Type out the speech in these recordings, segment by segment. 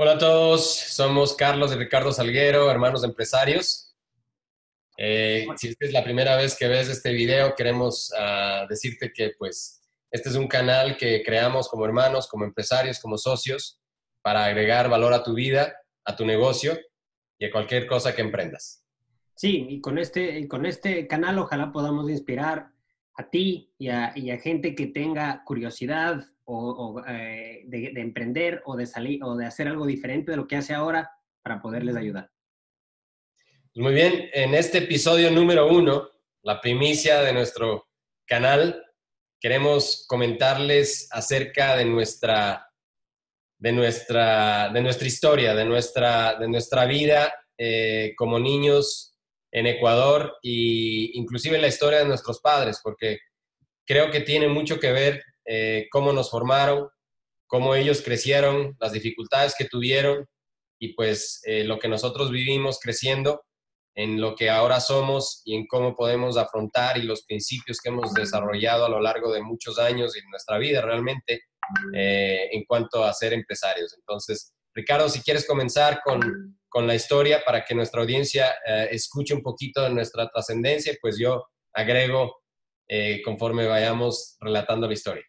Hola a todos, somos Carlos y Ricardo Salguero, hermanos empresarios. Eh, si es la primera vez que ves este video, queremos uh, decirte que pues este es un canal que creamos como hermanos, como empresarios, como socios, para agregar valor a tu vida, a tu negocio y a cualquier cosa que emprendas. Sí, y con este, con este canal ojalá podamos inspirar a ti y a, y a gente que tenga curiosidad, o, eh, de, emprender o de salir o de hacer algo diferente de lo que hace ahora para poderles ayudar. Pues muy bien, en este episodio número uno, la primicia de nuestro canal, queremos comentarles acerca de nuestra, de nuestra, de nuestra historia, de nuestra, de nuestra vida eh, como niños en Ecuador e inclusive la historia de nuestros padres, porque creo que tiene mucho que ver eh, cómo nos formaron, cómo ellos crecieron, las dificultades que tuvieron y pues eh, lo que nosotros vivimos creciendo en lo que ahora somos y en cómo podemos afrontar y los principios que hemos desarrollado a lo largo de muchos años y nuestra vida realmente eh, en cuanto a ser empresarios. Entonces, Ricardo, si quieres comenzar con, con la historia para que nuestra audiencia escuche un poquito de nuestra trascendencia, pues yo agrego conforme vayamos relatando la historia.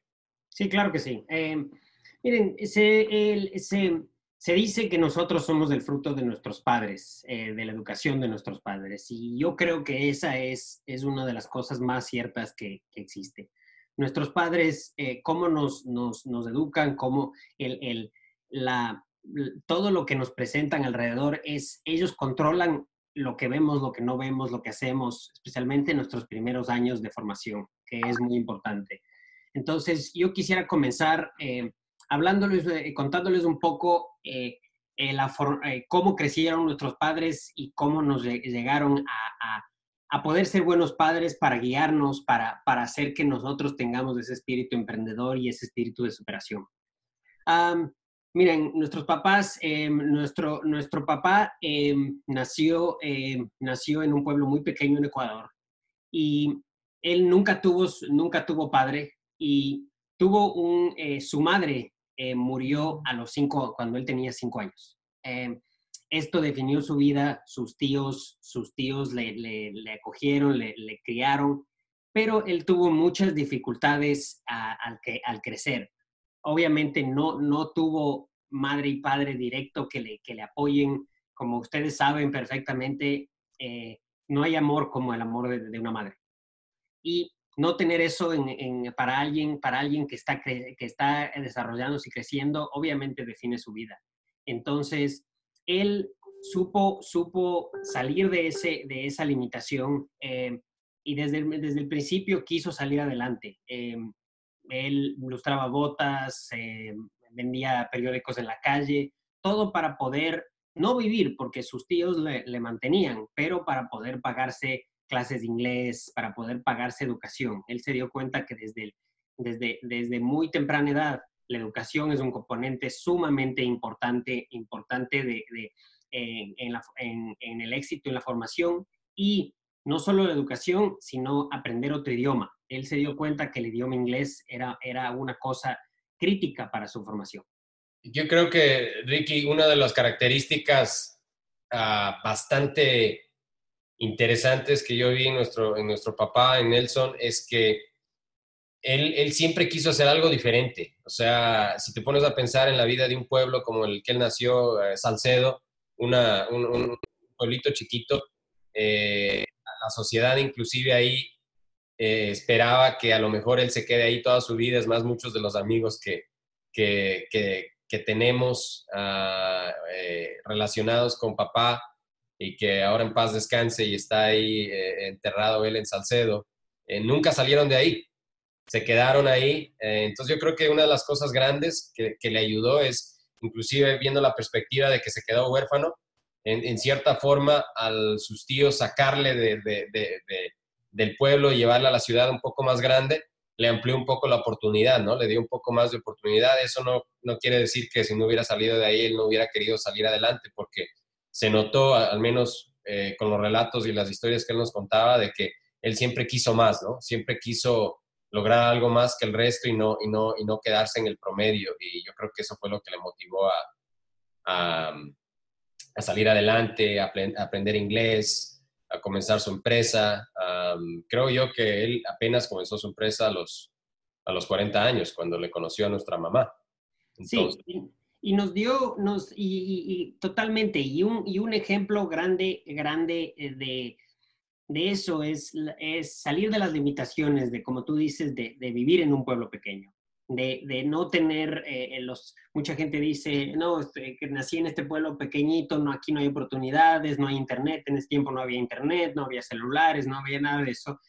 Sí, claro que sí. Eh, miren, se, se, dice que nosotros somos el fruto de nuestros padres, eh, de la educación de nuestros padres, y yo creo que esa es, es una de las cosas más ciertas que, que existe. Nuestros padres, eh, cómo nos, nos, nos, educan, cómo el, el, la, todo lo que nos presentan alrededor es, ellos controlan lo que vemos, lo que no vemos, lo que hacemos, especialmente en nuestros primeros años de formación, que es muy importante. Entonces, yo quisiera comenzar eh, hablándoles, eh, contándoles un poco eh, cómo crecieron nuestros padres y cómo nos llegaron a, poder ser buenos padres para guiarnos, para, hacer que nosotros tengamos ese espíritu emprendedor y ese espíritu de superación. Miren, nuestros papás, nuestro, nuestro papá nació, nació en un pueblo muy pequeño en Ecuador y él nunca tuvo, nunca tuvo padre, y tuvo un, eh, su madre eh, murió a los cinco, cuando él tenía cinco años. Esto definió su vida, sus tíos, sus tíos le, le, acogieron, le, criaron, pero él tuvo muchas dificultades al, que, al crecer. Obviamente no, no tuvo madre y padre directo que le, que le apoyen. Como ustedes saben perfectamente, no hay amor como el amor de, una madre. Y no tener eso en, para, alguien, para alguien que está, que está desarrollándose y creciendo, obviamente define su vida. Entonces, él supo, supo salir de, ese, de esa limitación eh, y desde desde el principio quiso salir adelante. Eh, él ilustraba botas, eh, vendía periódicos en la calle, todo para poder no vivir, porque sus tíos le, mantenían, pero para poder pagarse clases de inglés, para poder pagarse educación. Él se dio cuenta que desde, desde, desde muy temprana edad la educación es un componente sumamente importante, importante de, en, en, el éxito en la formación y no solo la educación, sino aprender otro idioma. Él se dio cuenta que el idioma inglés era, era una cosa crítica para su formación. Yo creo que, Ricky, una de las características ah, bastante interesantes que yo vi en nuestro, papá, en Nelson, es que él, él, siempre quiso hacer algo diferente. O sea, si te pones a pensar en la vida de un pueblo como el que él nació, eh, Salcedo, una, un, pueblito chiquito, eh, la sociedad inclusive ahí eh, esperaba que a lo mejor él se quede ahí toda su vida. Es más, muchos de los amigos que, que, que, tenemos ah, relacionados con papá y que ahora en paz descanse y está ahí eh, enterrado él en Salcedo, eh, nunca salieron de ahí, se quedaron ahí. Eh, entonces yo creo que una de las cosas grandes que, que, le ayudó es, inclusive viendo la perspectiva de que se quedó huérfano, en, cierta forma a sus tíos sacarle de, del pueblo y llevarle a la ciudad un poco más grande, le amplió un poco la oportunidad, ¿no? Le dio un poco más de oportunidad. Eso no, no quiere decir que si no hubiera salido de ahí, él no hubiera querido salir adelante, porque se notó, al menos eh, con los relatos y las historias que él nos contaba, de que él siempre quiso más, ¿no? Siempre quiso lograr algo más que el resto y no, y no, y no quedarse en el promedio. Y yo creo que eso fue lo que le motivó a, a, salir adelante, a, aprender inglés, a comenzar su empresa. creo yo que él apenas comenzó su empresa a los, a los 40 años, cuando le conoció a nuestra mamá. sí, y nos dio, nos, y, totalmente, y un, y un ejemplo grande, grande eh, de, de eso es, es salir de las limitaciones de, como tú dices, de, de vivir en un pueblo pequeño. De, no tener eh, los mucha gente dice no este, que nací en este pueblo pequeñito no aquí no hay oportunidades no hay internet en ese tiempo no había internet no había celulares no había nada de eso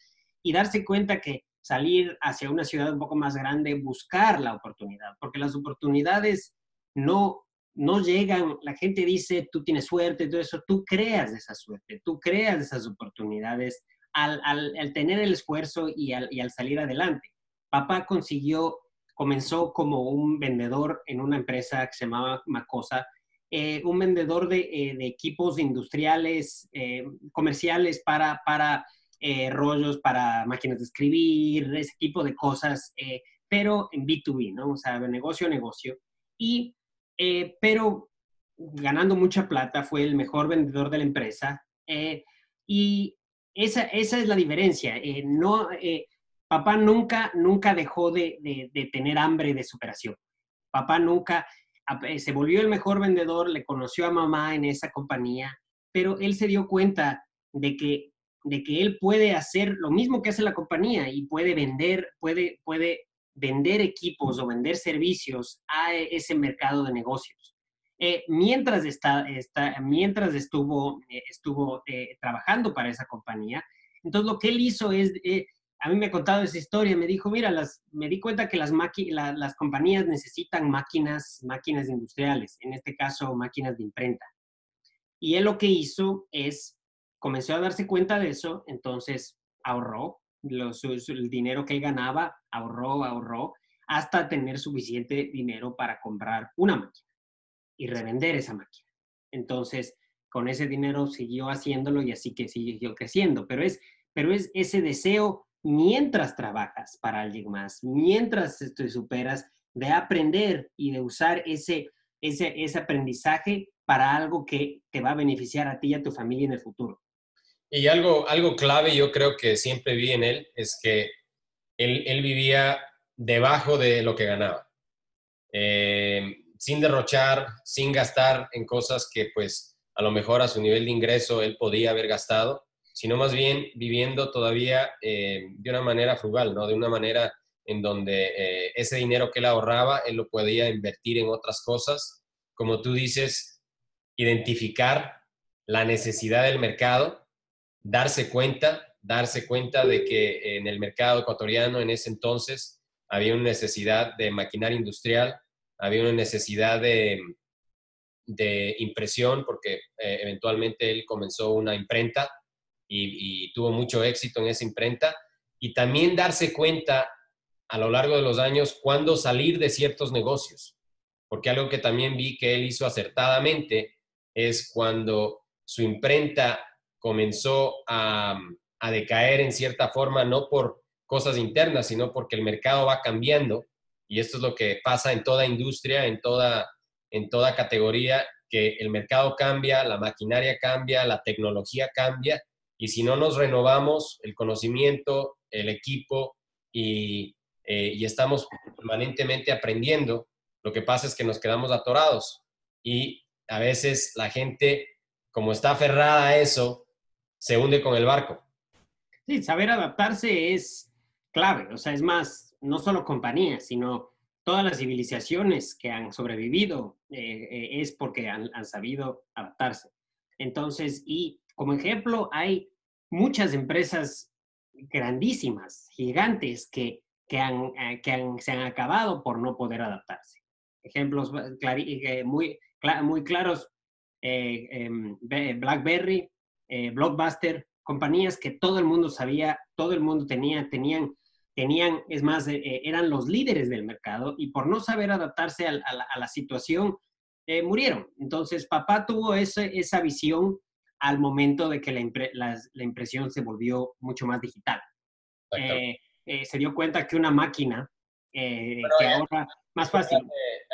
y darse cuenta que salir hacia una ciudad un poco más grande buscar la oportunidad porque las oportunidades no no llegan, la gente dice, tú tienes suerte, todo eso, tú creas esa suerte, tú creas esas oportunidades al, tener el esfuerzo y al, salir adelante. Papá consiguió, comenzó como un vendedor en una empresa que se llamaba Macosa, eh, un vendedor de, eh, equipos industriales, eh, comerciales para, para rollos, para máquinas de escribir, ese tipo de cosas, pero en B2B, ¿no? O sea, de negocio a negocio. Y eh, pero ganando mucha plata, fue el mejor vendedor de la empresa. Eh, y esa, esa, es la diferencia. Eh, no, papá nunca, nunca dejó de, de, tener hambre de superación. Papá nunca se volvió el mejor vendedor, le conoció a mamá en esa compañía, pero él se dio cuenta de que, de que él puede hacer lo mismo que hace la compañía y puede vender, puede, puede vender equipos o vender servicios a ese mercado de negocios. Eh, mientras, está, está, mientras estuvo, eh, estuvo eh, trabajando para esa compañía, entonces lo que él hizo es, a mí me ha contado esa historia, me dijo, mira, las, me di cuenta que las, las compañías necesitan máquinas, máquinas industriales, en este caso máquinas de imprenta. Y él lo que hizo es, comenzó a darse cuenta de eso, entonces ahorró, el dinero que él ganaba, ahorró, ahorró, hasta tener suficiente dinero para comprar una máquina y revender esa máquina. Entonces, con ese dinero siguió haciéndolo y así que siguió creciendo. Pero es, pero es ese deseo mientras trabajas para alguien más, mientras te superas, de aprender y de usar ese, ese, ese aprendizaje para algo que te va a beneficiar a ti y a tu familia en el futuro. Y algo, algo clave yo creo que siempre vi en él es que él, él vivía debajo de lo que ganaba, eh, sin derrochar, sin gastar en cosas que pues a lo mejor a su nivel de ingreso él podía haber gastado, sino más bien viviendo todavía eh, de una manera frugal, ¿no? De una manera en donde eh, ese dinero que él ahorraba, él lo podía invertir en otras cosas, como tú dices, identificar la necesidad del mercado darse cuenta, darse cuenta de que en el mercado ecuatoriano en ese entonces había una necesidad de maquinaria industrial, había una necesidad de, impresión, porque eh, eventualmente él comenzó una imprenta y, tuvo mucho éxito en esa imprenta, y también darse cuenta a lo largo de los años cuándo salir de ciertos negocios, porque algo que también vi que él hizo acertadamente es cuando su imprenta comenzó a, decaer en cierta forma, no por cosas internas, sino porque el mercado va cambiando. Y esto es lo que pasa en toda industria, en toda, en toda categoría, que el mercado cambia, la maquinaria cambia, la tecnología cambia. Y si no nos renovamos el conocimiento, el equipo y, eh, y estamos permanentemente aprendiendo, lo que pasa es que nos quedamos atorados. Y a veces la gente, como está aferrada a eso, se hunde con el barco. Sí, saber adaptarse es clave, o sea, es más, no solo compañías, sino todas las civilizaciones que han sobrevivido eh, eh, es porque han, sabido adaptarse. Entonces, y como ejemplo, hay muchas empresas grandísimas, gigantes, que, que, han, eh, que se han acabado por no poder adaptarse. Ejemplos muy, muy claros, em, BlackBerry eh, Blockbuster, compañías que todo el mundo sabía, todo el mundo tenía, tenían, tenían, es más, eh, eh, eran los líderes del mercado y por no saber adaptarse a, la, situación, murieron. Entonces, papá tuvo ese, esa visión al momento de que la, la, impresión se volvió mucho más digital. se dio cuenta que una máquina, que ahora más fácil.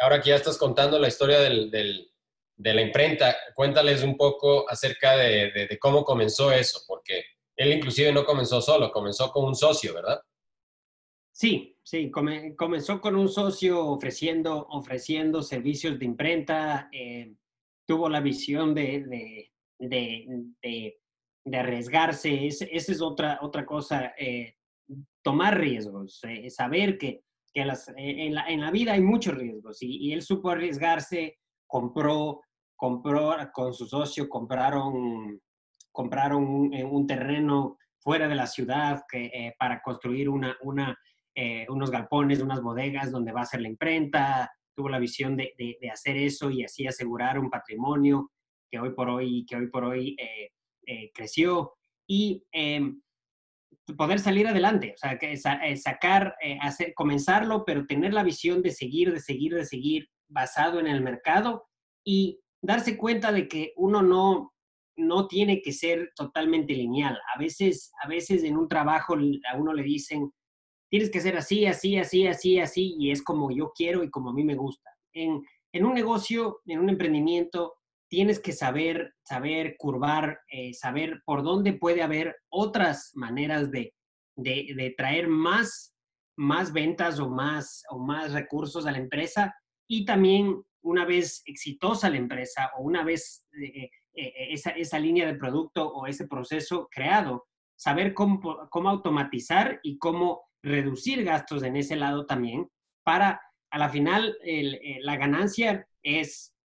Ahora que ya estás contando la historia del, del de la imprenta. Cuéntales un poco acerca de, cómo comenzó eso, porque él inclusive no comenzó solo, comenzó con un socio, ¿verdad? Sí, sí, comenzó con un socio ofreciendo, ofreciendo servicios de imprenta, eh, tuvo la visión de, de, arriesgarse, esa es otra, otra cosa, eh, tomar riesgos, eh, saber que, que las, en, la, en, la, vida hay muchos riesgos y, y él supo arriesgarse, compró compró con su socio, compraron, compraron un, eh, terreno fuera de la ciudad eh, para construir una, una, eh, unos galpones, unas bodegas donde va a ser la imprenta. Tuvo la visión de, de, hacer eso y así asegurar un patrimonio que hoy por hoy, que hoy, por hoy creció. Y em, poder salir adelante, o sea, que sacar, hacer, comenzarlo, pero tener la visión de seguir, de seguir, de seguir basado en el mercado y darse cuenta de que uno no, no tiene que ser totalmente lineal. A veces, a veces en un trabajo a uno le dicen, tienes que ser así, así, así, así, así, y es como yo quiero y como a mí me gusta. En, en un negocio, en un emprendimiento, tienes que saber, saber curvar, eh, saber por dónde puede haber otras maneras de, de, traer más, más ventas o más, o más recursos a la empresa y también una vez exitosa la empresa o una vez eh, eh, esa, esa, línea de producto o ese proceso creado, saber cómo, cómo automatizar y cómo reducir gastos en ese lado también para, a la final, la ganancia es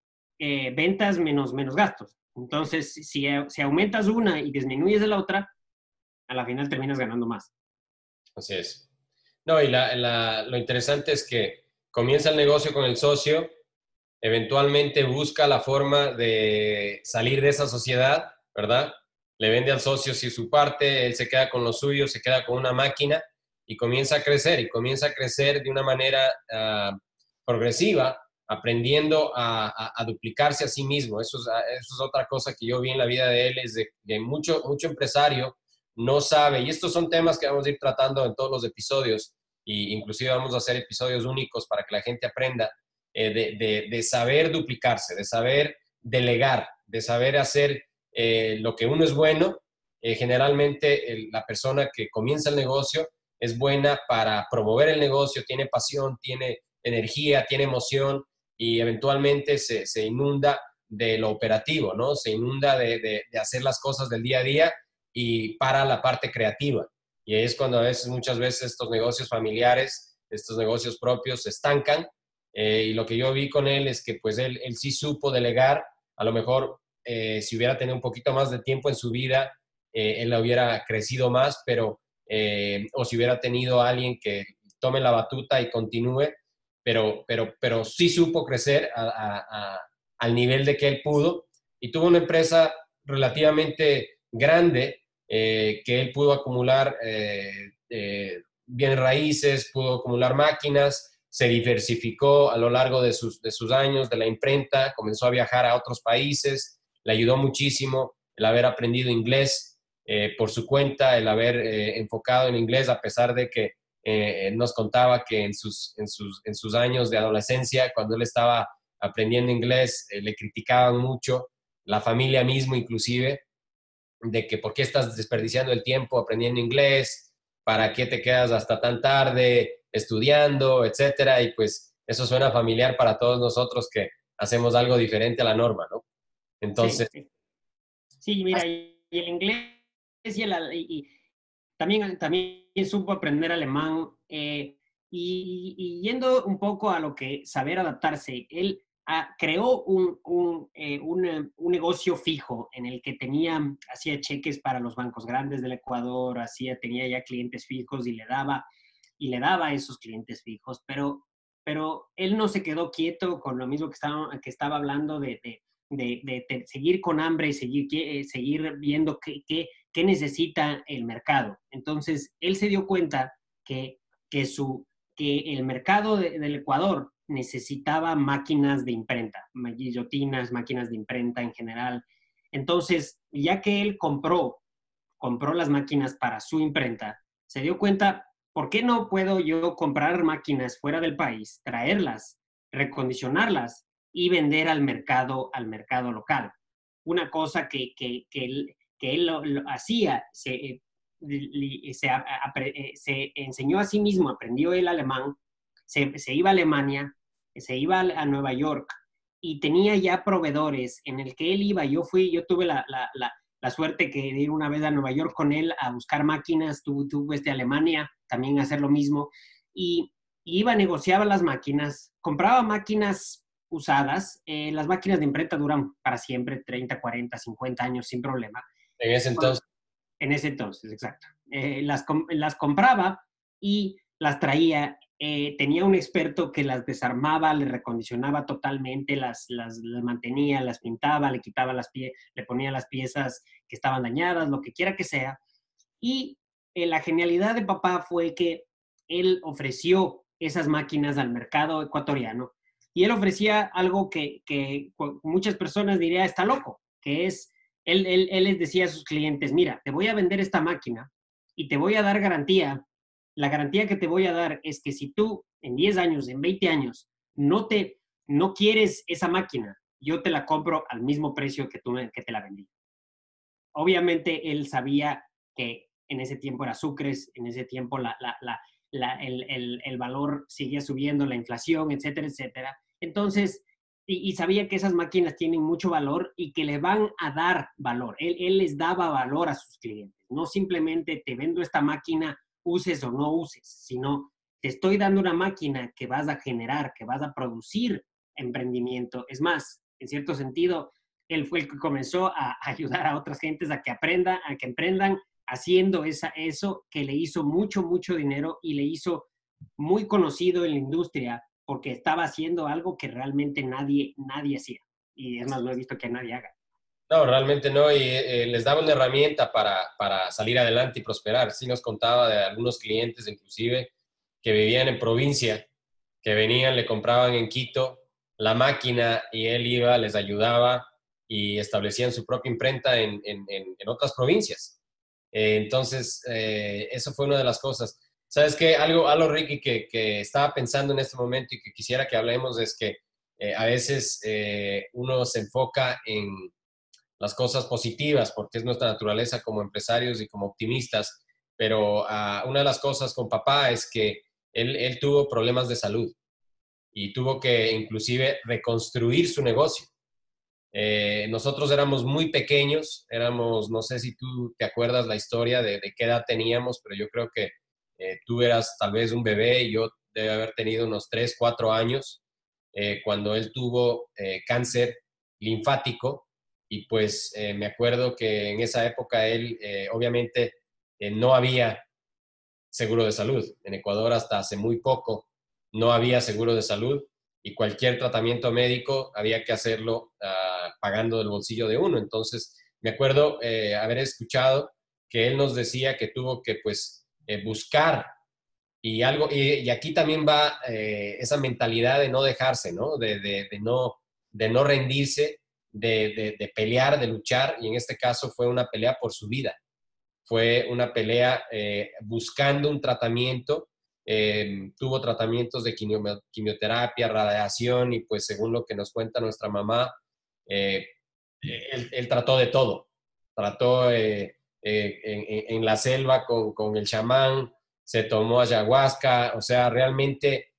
ventas menos, menos gastos. Entonces, si, si aumentas una y disminuyes la otra, a la final terminas ganando más. Así es. No, y lo interesante es que comienza el negocio con el socio, eventualmente busca la forma de salir de esa sociedad, ¿verdad? Le vende al socio si su parte, él se queda con lo suyo, se queda con una máquina y comienza a crecer y comienza a crecer de una manera ah, progresiva, aprendiendo a, duplicarse a sí mismo. Eso es, otra cosa que yo vi en la vida de él, es de, que mucho, mucho empresario no sabe, y estos son temas que vamos a ir tratando en todos los episodios, y inclusive vamos a hacer episodios únicos para que la gente aprenda, eh, de, saber duplicarse, de saber delegar, de saber hacer eh, lo que uno es bueno. Eh, generalmente la persona que comienza el negocio es buena para promover el negocio, tiene pasión, tiene energía, tiene emoción y eventualmente se, inunda de lo operativo, ¿no? Se inunda de, de, hacer las cosas del día a día y para la parte creativa. Y es cuando a veces, muchas veces estos negocios familiares, estos negocios propios se estancan eh, y lo que yo vi con él es que pues él, él sí supo delegar, a lo mejor eh, si hubiera tenido un poquito más de tiempo en su vida, eh, él hubiera crecido más, pero, o si hubiera tenido a alguien que tome la batuta y continúe, pero, pero, pero sí supo crecer al nivel de que él pudo y tuvo una empresa relativamente grande que él pudo acumular bien raíces, pudo acumular máquinas, se diversificó a lo largo de sus, de sus años de la imprenta, comenzó a viajar a otros países, le ayudó muchísimo el haber aprendido inglés eh, por su cuenta, el haber eh, enfocado en inglés, a pesar de que eh, nos contaba que en sus, en, sus, en sus años de adolescencia, cuando él estaba aprendiendo inglés, le criticaban mucho, la familia mismo inclusive, de que por qué estás desperdiciando el tiempo aprendiendo inglés, para qué te quedas hasta tan tarde, estudiando, etcétera, y pues eso suena familiar para todos nosotros que hacemos algo diferente a la norma, ¿no? Entonces... Sí, mira, y el inglés y, el, también, también supo aprender alemán, eh, y, yendo un poco a lo que saber adaptarse, él ah, creó un, un, eh, un, un, negocio fijo en el que tenía, hacía cheques para los bancos grandes del Ecuador, hacía, tenía ya clientes fijos y le daba y le daba a esos clientes fijos, pero, pero él no se quedó quieto con lo mismo que estaba, que estaba hablando de, de, de, seguir con hambre y seguir, eh, seguir viendo qué, qué, necesita el mercado. Entonces, él se dio cuenta que, que, su, que el mercado del Ecuador necesitaba máquinas de imprenta, guillotinas, máquinas de imprenta en general. Entonces, ya que él compró, compró las máquinas para su imprenta, se dio cuenta ¿por qué no puedo yo comprar máquinas fuera del país, traerlas, recondicionarlas y vender al mercado, al mercado local. Una cosa que, que, que que él lo, hacía, se, eh, se, eh, se, enseñó a sí mismo, aprendió el alemán, se, se iba a Alemania, se iba a Nueva York y tenía ya proveedores en el que él iba. Yo fui, yo tuve la, la, la, la suerte que de ir una vez a Nueva York con él a buscar máquinas, tuve, tuve este Alemania también a hacer lo mismo y, iba, negociaba las máquinas, compraba máquinas usadas, eh, las máquinas de imprenta duran para siempre, 30, 40, 50 años sin problema. En ese entonces. En ese entonces, exacto. Eh, las, las compraba y las traía eh, tenía un experto que las desarmaba, le recondicionaba totalmente, las, las, mantenía, las pintaba, le quitaba las piezas, le ponía las piezas que estaban dañadas, lo que quiera que sea. Y eh, la genialidad de papá fue que él ofreció esas máquinas al mercado ecuatoriano y él ofrecía algo que, que muchas personas dirían está loco, que es, él, él, les decía a sus clientes, mira, te voy a vender esta máquina y te voy a dar garantía la garantía que te voy a dar es que si tú en 10 años, en 20 años, no te no quieres esa máquina, yo te la compro al mismo precio que tú que te la vendí. Obviamente él sabía que en ese tiempo era sucres, en ese tiempo el, el, valor seguía subiendo, la inflación, etcétera, etcétera. Entonces, y, sabía que esas máquinas tienen mucho valor y que le van a dar valor. Él, él les daba valor a sus clientes. No simplemente te vendo esta máquina uses o no uses, sino te estoy dando una máquina que vas a generar, que vas a producir emprendimiento. Es más, en cierto sentido, él fue el que comenzó a ayudar a otras gentes a que aprendan, a que emprendan haciendo esa, eso que le hizo mucho, mucho dinero y le hizo muy conocido en la industria porque estaba haciendo algo que realmente nadie, nadie hacía. Y es más, no he visto que nadie haga. No, realmente no, y eh, les daba una herramienta para, para, salir adelante y prosperar. Sí nos contaba de algunos clientes, inclusive, que vivían en provincia, que venían, le compraban en Quito la máquina y él iba, les ayudaba y establecían su propia imprenta en, en, en, otras provincias. Eh, entonces, eh, eso fue una de las cosas. ¿Sabes qué? Algo, algo Ricky, que, que, estaba pensando en este momento y que quisiera que hablemos es que a veces uno se enfoca en las cosas positivas, porque es nuestra naturaleza como empresarios y como optimistas, pero ah, una de las cosas con papá es que él, él, tuvo problemas de salud y tuvo que inclusive reconstruir su negocio. Eh, nosotros éramos muy pequeños, éramos, no sé si tú te acuerdas la historia de, de qué edad teníamos, pero yo creo que eh, tú eras tal vez un bebé y yo debe haber tenido unos 3, 4 años eh, cuando él tuvo cáncer linfático y pues eh, me acuerdo que en esa época él, eh, obviamente, eh, no había seguro de salud. En Ecuador hasta hace muy poco no había seguro de salud y cualquier tratamiento médico había que hacerlo ah, pagando del bolsillo de uno. Entonces, me acuerdo haber escuchado que él nos decía que tuvo que pues buscar y algo, y, aquí también va esa mentalidad de no dejarse, ¿no? De, no, de no rendirse de, pelear, de luchar, y en este caso fue una pelea por su vida. Fue una pelea eh, buscando un tratamiento, eh, tuvo tratamientos de quimioterapia, radiación, y pues según lo que nos cuenta nuestra mamá, eh, él, trató de todo. Trató en, la selva con, con, el chamán, se tomó ayahuasca, o sea, realmente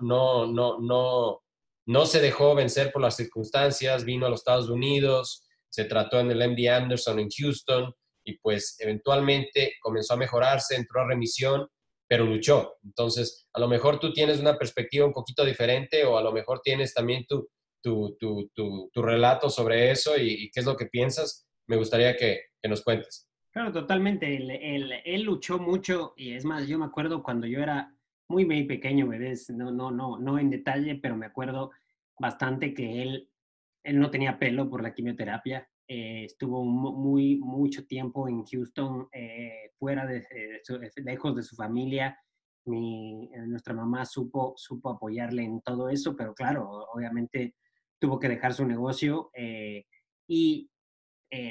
no, no, no, no se dejó vencer por las circunstancias, vino a los Estados Unidos, se trató en el MD Anderson en Houston y pues eventualmente comenzó a mejorarse, entró a remisión, pero luchó. Entonces, a lo mejor tú tienes una perspectiva un poquito diferente o a lo mejor tienes también tu, tu, tu, tu, relato sobre eso y, qué es lo que piensas. Me gustaría que, nos cuentes. Claro, totalmente. Él, luchó mucho y es más, yo me acuerdo cuando yo era muy, muy pequeño, bebés, no, no, no, no en detalle, pero me acuerdo bastante que él, él no tenía pelo por la quimioterapia. Eh, estuvo muy, mucho tiempo en Houston, eh, fuera de, lejos de su familia. Mi, eh, nuestra mamá supo, supo apoyarle en todo eso, pero claro, obviamente tuvo que dejar su negocio y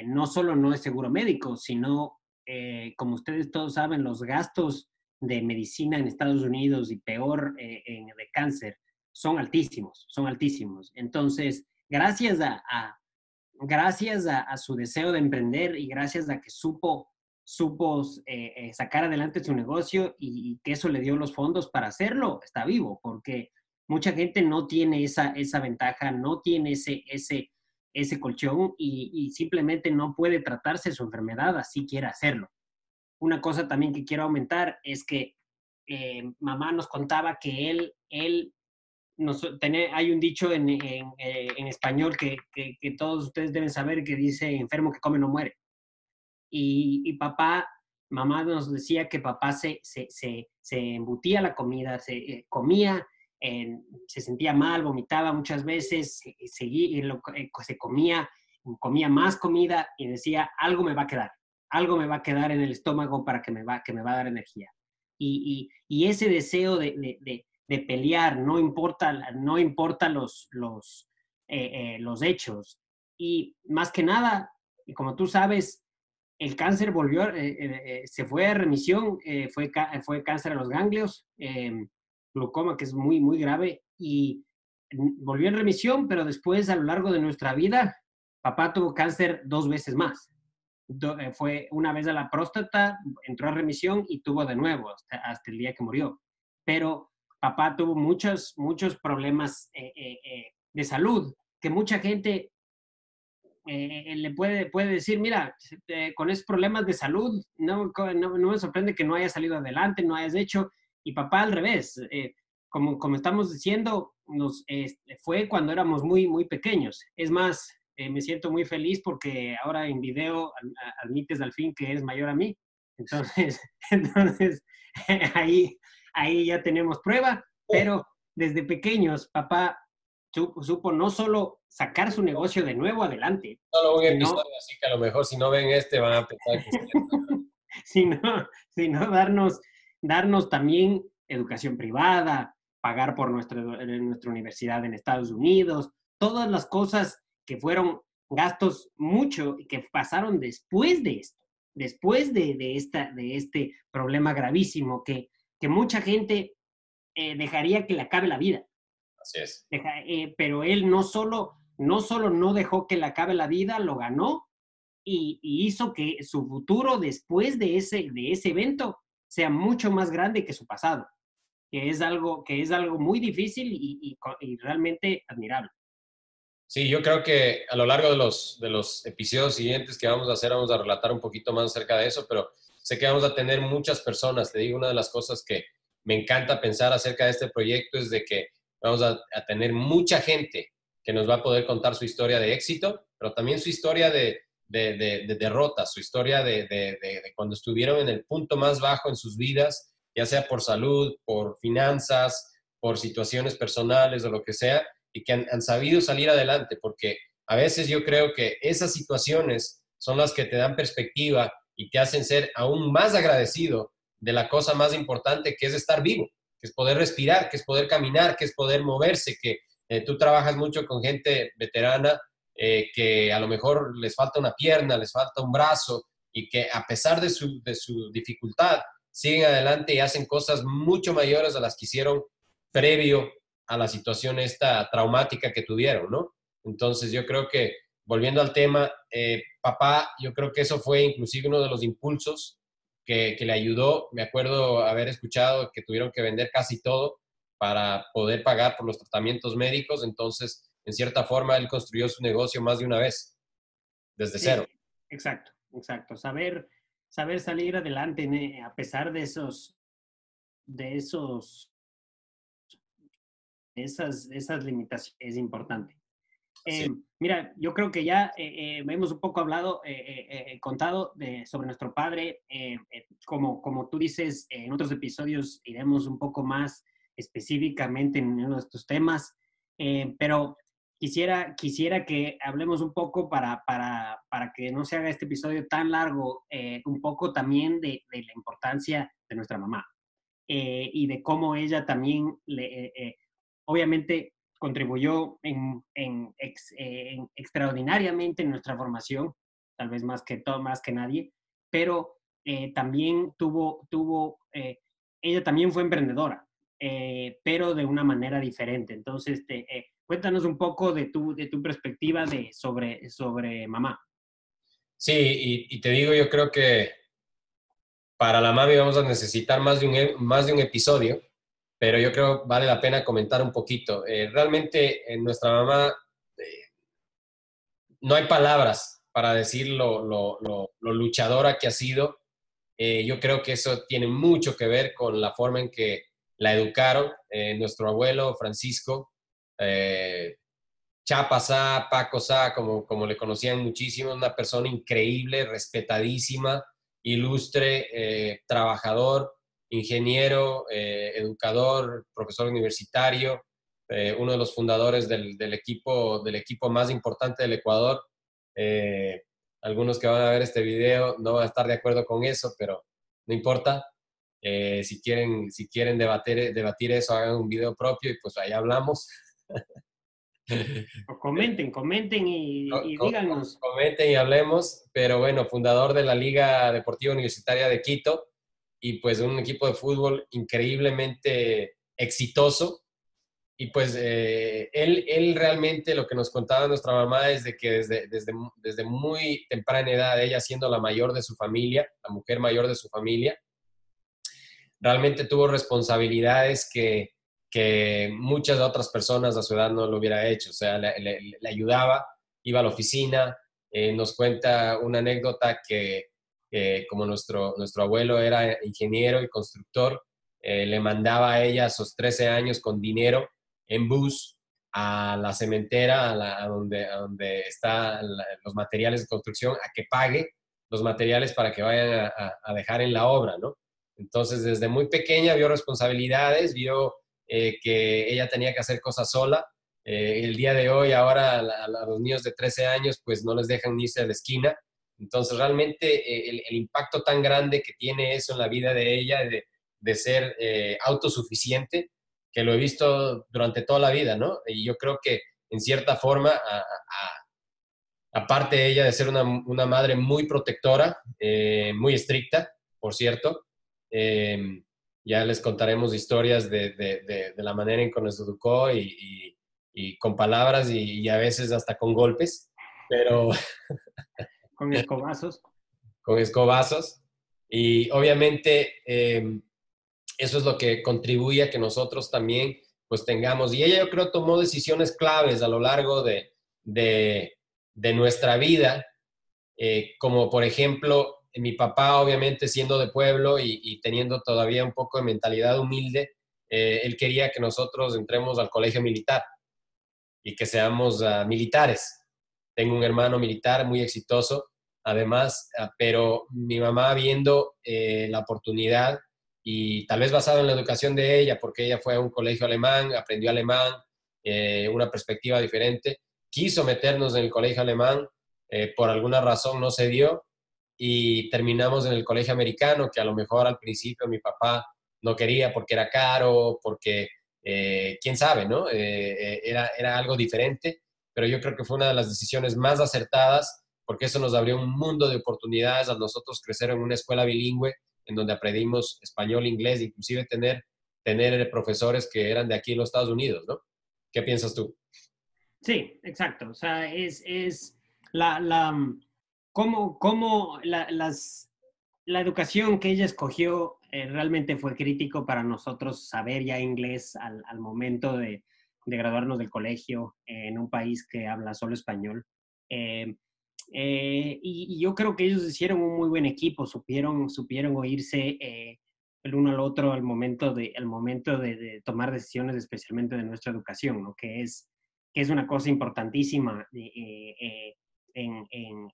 no solo no es seguro médico, sino, como ustedes todos saben, los gastos de medicina en Estados Unidos y peor eh, en, de cáncer son altísimos, son altísimos. Entonces, gracias a, gracias a, su deseo de emprender y gracias a que supo, supo eh, eh, sacar adelante su negocio y, que eso le dio los fondos para hacerlo, está vivo, porque mucha gente no tiene esa, esa ventaja, no tiene ese, ese, ese colchón y, simplemente no puede tratarse su enfermedad así quiere hacerlo. Una cosa también que quiero aumentar es que eh, mamá nos contaba que él, él hay un dicho en, en, eh, español que, que, todos ustedes deben saber que dice, enfermo que come no muere. Y, y papá, mamá nos decía que papá se, se, se, se embutía la comida, se eh, comía, se sentía mal, vomitaba muchas veces, seguía, eh, se comía, comía más comida y decía, algo me va a quedar, algo me va a quedar en el estómago para que me va, que me va a dar energía. Y, y, ese deseo de, de de pelear, no importa, no importa los, los, eh, eh, los hechos. Y más que nada, como tú sabes, el cáncer volvió, se fue a remisión, fue, fue cáncer a los ganglios, em, glaucoma que es muy, muy grave, y volvió en remisión, pero después a lo largo de nuestra vida, papá tuvo cáncer dos veces más. fue una vez a la próstata, entró a remisión y tuvo de nuevo hasta, el día que murió. Pero papá tuvo muchos, muchos problemas eh, eh, eh, de salud, que mucha gente le puede, puede decir, mira, con esos problemas de salud, no, no, me sorprende que no haya salido adelante, no hayas hecho, y papá al revés, como, como estamos diciendo, nos, fue cuando éramos muy, muy pequeños. Es más, me siento muy feliz porque ahora en video admites al fin que eres mayor a mí. Entonces, entonces ahí, ahí ya tenemos prueba, pero desde pequeños papá supo, no solo sacar su negocio de nuevo adelante. Solo un episodio, así que a lo mejor si no ven este van a pensar que sino, sino darnos, darnos también educación privada, pagar por nuestra, nuestra universidad en Estados Unidos, todas las cosas que fueron gastos mucho y que pasaron después de esto, después de, de, esta, de este problema gravísimo que que mucha gente eh, dejaría que le acabe la vida. Así es. Eh, pero él no solo, no solo no dejó que le acabe la vida, lo ganó y, hizo que su futuro después de ese, de ese evento sea mucho más grande que su pasado, que es algo, que es algo muy difícil y, realmente admirable. Sí, yo creo que a lo largo de los, de los episodios siguientes que vamos a hacer, vamos a relatar un poquito más acerca de eso, pero sé que vamos a tener muchas personas. Te digo, una de las cosas que me encanta pensar acerca de este proyecto es de que vamos a, tener mucha gente que nos va a poder contar su historia de éxito, pero también su historia de, de, derrota, su historia de, cuando estuvieron en el punto más bajo en sus vidas, ya sea por salud, por finanzas, por situaciones personales o lo que sea, y que han sabido salir adelante, porque a veces yo creo que esas situaciones son las que te dan perspectiva y te hacen ser aún más agradecido de la cosa más importante que es estar vivo, que es poder respirar, que es poder caminar, que es poder moverse, que eh, tú trabajas mucho con gente veterana eh, que a lo mejor les falta una pierna, les falta un brazo y que a pesar de su, de su dificultad siguen adelante y hacen cosas mucho mayores a las que hicieron previo a la situación esta traumática que tuvieron, ¿no? Entonces yo creo que volviendo al tema, eh, papá, yo creo que eso fue inclusive uno de los impulsos que, le ayudó. Me acuerdo haber escuchado que tuvieron que vender casi todo para poder pagar por los tratamientos médicos. Entonces, en cierta forma, él construyó su negocio más de una vez, desde cero. Exacto, exacto. Saber, saber salir adelante a pesar de esos, de esos, esas, esas limitaciones es importante. Eh, mira, yo creo que ya eh, eh, hemos un poco hablado, contado de, sobre nuestro padre. como, como tú dices, en otros episodios iremos un poco más específicamente en uno de estos temas, pero quisiera, quisiera que hablemos un poco para, para, para que no se haga este episodio tan largo, un poco también de, la importancia de nuestra mamá y de cómo ella también, le, obviamente, contribuyó en, en, extraordinariamente en nuestra formación, tal vez más que, todo, más que nadie, pero eh, también tuvo, tuvo eh, ella también fue emprendedora pero de una manera diferente. Entonces, te, cuéntanos un poco de tu, de tu perspectiva de, sobre, sobre mamá. Sí, y, te digo, yo creo que para la mami vamos a necesitar más de un, e, más de un episodio, pero yo creo vale la pena comentar un poquito. Eh, realmente en nuestra mamá eh, no hay palabras para decir lo, luchadora que ha sido. Eh, yo creo que eso tiene mucho que ver con la forma en que la educaron. nuestro abuelo Francisco Chapa Sá, Paco Sá, como, como le conocían muchísimo, una persona increíble, respetadísima, ilustre, eh, trabajador, ingeniero, eh, educador, profesor universitario, eh, uno de los fundadores del, equipo, del equipo más importante del Ecuador. algunos que van a ver este video no van a estar de acuerdo con eso, pero no importa. si, quieren, si quieren debatir, debatir eso, hagan un video propio y pues ahí hablamos. comenten, comenten y, díganos. Comenten y hablemos, pero bueno, fundador de la Liga Deportiva Universitaria de Quito y pues un equipo de fútbol increíblemente exitoso. Y pues eh, él, él realmente lo que nos contaba nuestra mamá es de que desde, desde, desde muy temprana edad, ella siendo la mayor de su familia, la mujer mayor de su familia, realmente tuvo responsabilidades que, que muchas otras personas a su edad no lo hubiera hecho. O sea, le, ayudaba, iba a la oficina, eh, nos cuenta una anécdota que como nuestro, nuestro abuelo era ingeniero y constructor, eh, le mandaba a ella a sus 13 años con dinero en bus a la cementera, a, donde, donde están los materiales de construcción, a que pague los materiales para que vayan a, a dejar en la obra, ¿no? Entonces, desde muy pequeña vio responsabilidades, vio eh, que ella tenía que hacer cosas sola. Eh, el día de hoy, ahora a, los niños de 13 años, pues no les dejan irse a la esquina. Entonces, realmente eh, el, impacto tan grande que tiene eso en la vida de ella, de, de ser autosuficiente, que lo he visto durante toda la vida, ¿no? Y yo creo que, en cierta forma, aparte de ella de ser una, una madre muy protectora, muy estricta, por cierto, ya les contaremos historias de, de, de, la manera en que nos educó y, y, con palabras y, a veces hasta con golpes, pero... con escobazos. con escobazos. Y obviamente em, eso es lo que contribuye a que nosotros también pues tengamos. Y ella yo creo tomó decisiones claves a lo largo de, de, de nuestra vida, eh, como por ejemplo mi papá, obviamente, siendo de pueblo y, teniendo todavía un poco de mentalidad humilde, eh, él quería que nosotros entremos al colegio militar y que seamos ah, militares. Tengo un hermano militar muy exitoso, además, ah, pero mi mamá viendo eh, la oportunidad y tal vez basado en la educación de ella, porque ella fue a un colegio alemán, aprendió alemán, eh, una perspectiva diferente, quiso meternos en el colegio alemán, por alguna razón no se dio, y terminamos en el colegio americano, que a lo mejor al principio mi papá no quería porque era caro, porque eh, quién sabe, ¿no? Eh, eh, era, era algo diferente, pero yo creo que fue una de las decisiones más acertadas porque eso nos abrió un mundo de oportunidades a nosotros crecer en una escuela bilingüe en donde aprendimos español, inglés, inclusive tener, tener profesores que eran de aquí en los Estados Unidos, ¿no? ¿Qué piensas tú? Sí, exacto. O sea, es, es la, la, cómo, cómo la, las, la educación que ella escogió eh, realmente fue crítico para nosotros saber ya inglés al, al momento de, de, graduarnos del colegio en un país que habla solo español. Eh, eh, y, yo creo que ellos hicieron un muy buen equipo, supieron, supieron oírse el uno al otro al momento de, al momento de, de, tomar decisiones, especialmente de nuestra educación, ¿no? que, es, que es una cosa importantísima en, en,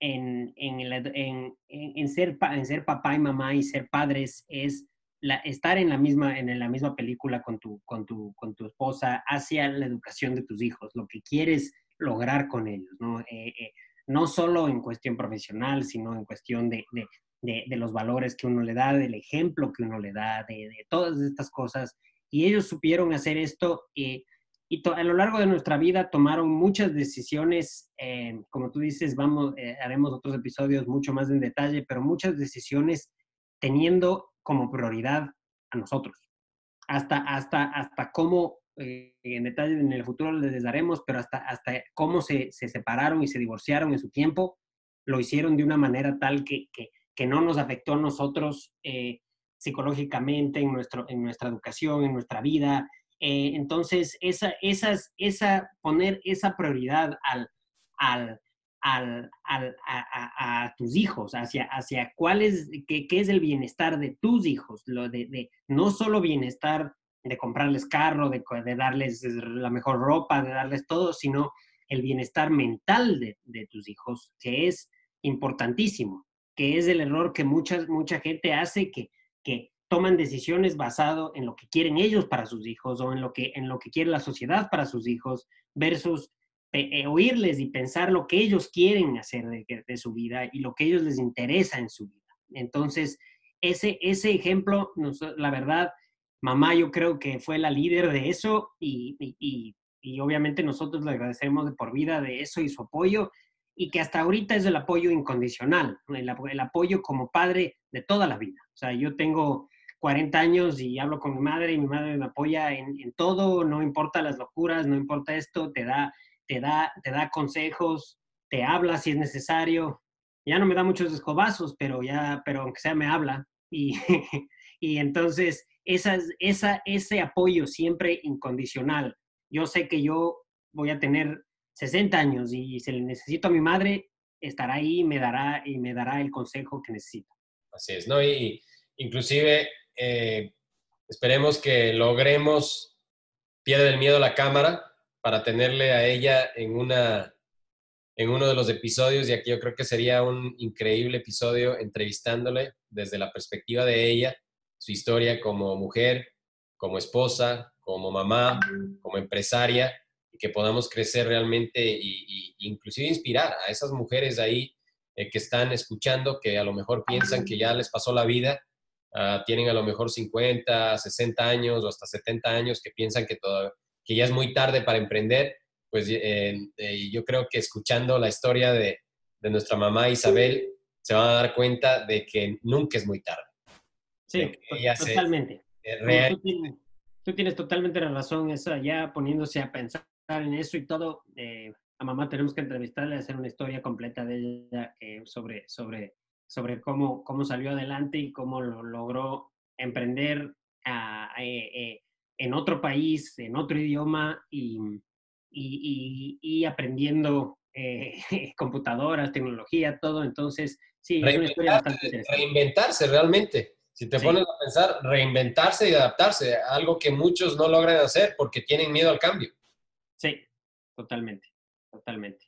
en, en, en, ser, en ser papá y mamá y ser padres es la, estar en la, misma, en la misma película con tu, con, tu, con tu esposa hacia la educación de tus hijos, lo que quieres lograr con ellos, ¿no? Eh, eh, no solo en cuestión profesional, sino en cuestión de, de, de, los valores que uno le da, del ejemplo que uno le da, de, todas estas cosas. Y ellos supieron hacer esto. Eh, y a lo largo de nuestra vida tomaron muchas decisiones, eh, como tú dices, vamos, eh, haremos otros episodios mucho más en detalle, pero muchas decisiones teniendo como prioridad a nosotros. hasta, hasta, hasta cómo, eh, en detalle en el futuro les daremos, pero hasta, hasta cómo se, se, separaron y se divorciaron en su tiempo, lo hicieron de una manera tal que, que, que no nos afectó a nosotros eh, psicológicamente en, nuestro, en nuestra educación, en nuestra vida. Eh, entonces, esa, esa, poner esa prioridad al, al, al, al a, a, tus hijos, hacia, hacia cuál es, qué, qué, es el bienestar de tus hijos, lo de, de, no solo bienestar de comprarles carro, de, de, darles la mejor ropa, de darles todo, sino el bienestar mental de, de tus hijos, que es importantísimo, que es el error que muchas, mucha gente hace, que, que toman decisiones basado en lo que quieren ellos para sus hijos o en lo que, en lo que quiere la sociedad para sus hijos versus eh, oírles y pensar lo que ellos quieren hacer de, de, su vida y lo que ellos les interesa en su vida. Entonces, ese, ese ejemplo, la verdad, mamá yo creo que fue la líder de eso y, y, y, obviamente nosotros le agradecemos de por vida de eso y su apoyo y que hasta ahorita es el apoyo incondicional, el, el apoyo como padre de toda la vida. O sea, yo tengo 40 años y hablo con mi madre y mi madre me apoya en, en todo, no importa las locuras, no importa esto, te da te da, te da consejos, te habla si es necesario. Ya no me da muchos escobazos, pero ya, pero aunque sea me habla. Y, y entonces, esa, esa, ese apoyo siempre incondicional. Yo sé que yo voy a tener 60 años y si le necesito a mi madre, estará ahí y me dará, y me dará el consejo que necesito. Así es, ¿no? Y inclusive eh, esperemos que logremos pierde el miedo a la cámara para tenerle a ella en, una, en uno de los episodios y aquí yo creo que sería un increíble episodio entrevistándole desde la perspectiva de ella, su historia como mujer, como esposa, como mamá, como empresaria y que podamos crecer realmente y, y inclusive inspirar a esas mujeres ahí eh, que están escuchando, que a lo mejor piensan que ya les pasó la vida, uh, tienen a lo mejor 50, 60 años o hasta 70 años, que piensan que todavía que ya es muy tarde para emprender, pues eh, eh, yo creo que escuchando la historia de, de, nuestra mamá Isabel, se van a dar cuenta de que nunca es muy tarde. Sí, totalmente. Tú, tienes, tú, tienes, totalmente la razón, esa, ya poniéndose a pensar en eso y todo, eh, a mamá tenemos que entrevistarle, hacer una historia completa de ella eh, sobre, sobre, sobre cómo, cómo salió adelante y cómo lo logró emprender a, en otro país, en otro idioma y, y, y, aprendiendo eh, computadoras, tecnología, todo. Entonces, sí, es una historia bastante interesante. Reinventarse realmente. Si te sí. pones a pensar, reinventarse y adaptarse, algo que muchos no logran hacer porque tienen miedo al cambio. Sí, totalmente, totalmente.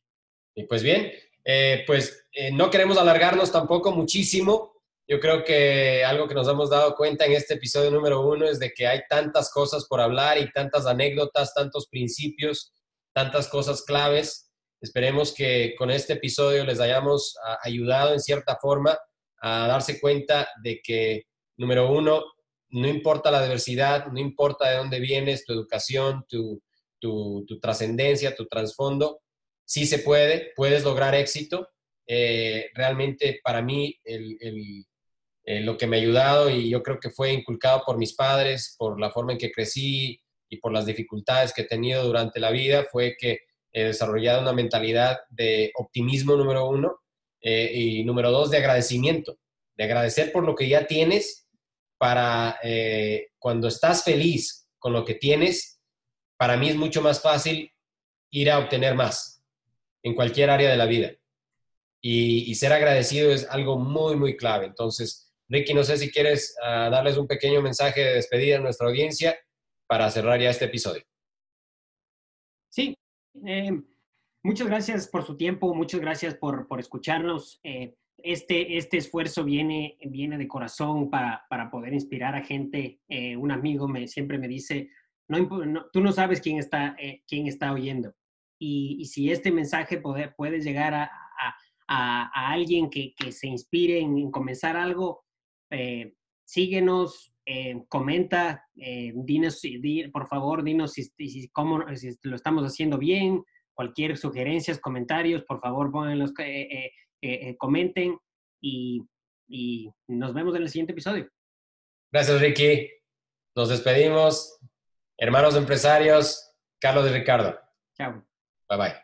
Y pues bien, eh, pues eh, no queremos alargarnos tampoco muchísimo. Yo creo que algo que nos hemos dado cuenta en este episodio número uno es de que hay tantas cosas por hablar y tantas anécdotas, tantos principios, tantas cosas claves. Esperemos que con este episodio les hayamos ayudado en cierta forma a darse cuenta de que, número uno, no importa la diversidad, no importa de dónde vienes, tu educación, tu, tu, tu trascendencia, tu trasfondo, sí se puede, puedes lograr éxito. Eh, realmente para mí eh, lo que me ha ayudado y yo creo que fue inculcado por mis padres, por la forma en que crecí y por las dificultades que he tenido durante la vida, fue que he desarrollado una mentalidad de optimismo número uno eh, y número dos de agradecimiento, de agradecer por lo que ya tienes para cuando estás feliz con lo que tienes, para mí es mucho más fácil ir a obtener más en cualquier área de la vida. Y, ser agradecido es algo muy, muy clave. Entonces, Ricky, no sé si quieres uh, darles un pequeño mensaje de despedida a nuestra audiencia para cerrar ya este episodio. Sí, eh, muchas gracias por su tiempo, muchas gracias por, por escucharnos. Eh, este, este esfuerzo viene, viene de corazón para, para poder inspirar a gente. Eh, un amigo me, siempre me dice, no, no, tú no sabes quién está, quién está oyendo. Y, y, si este mensaje puede, puede llegar a, a, a, alguien que, que, se inspire en, en comenzar algo, eh, síguenos, eh, comenta, eh, dinos, di, por favor, dinos si, si, cómo, si lo estamos haciendo bien, cualquier sugerencias, comentarios, por favor, pónganlos, eh, eh, comenten y, y nos vemos en el siguiente episodio. Gracias, Ricky. Nos despedimos. Hermanos empresarios, Carlos y Ricardo. Chao. Bye bye.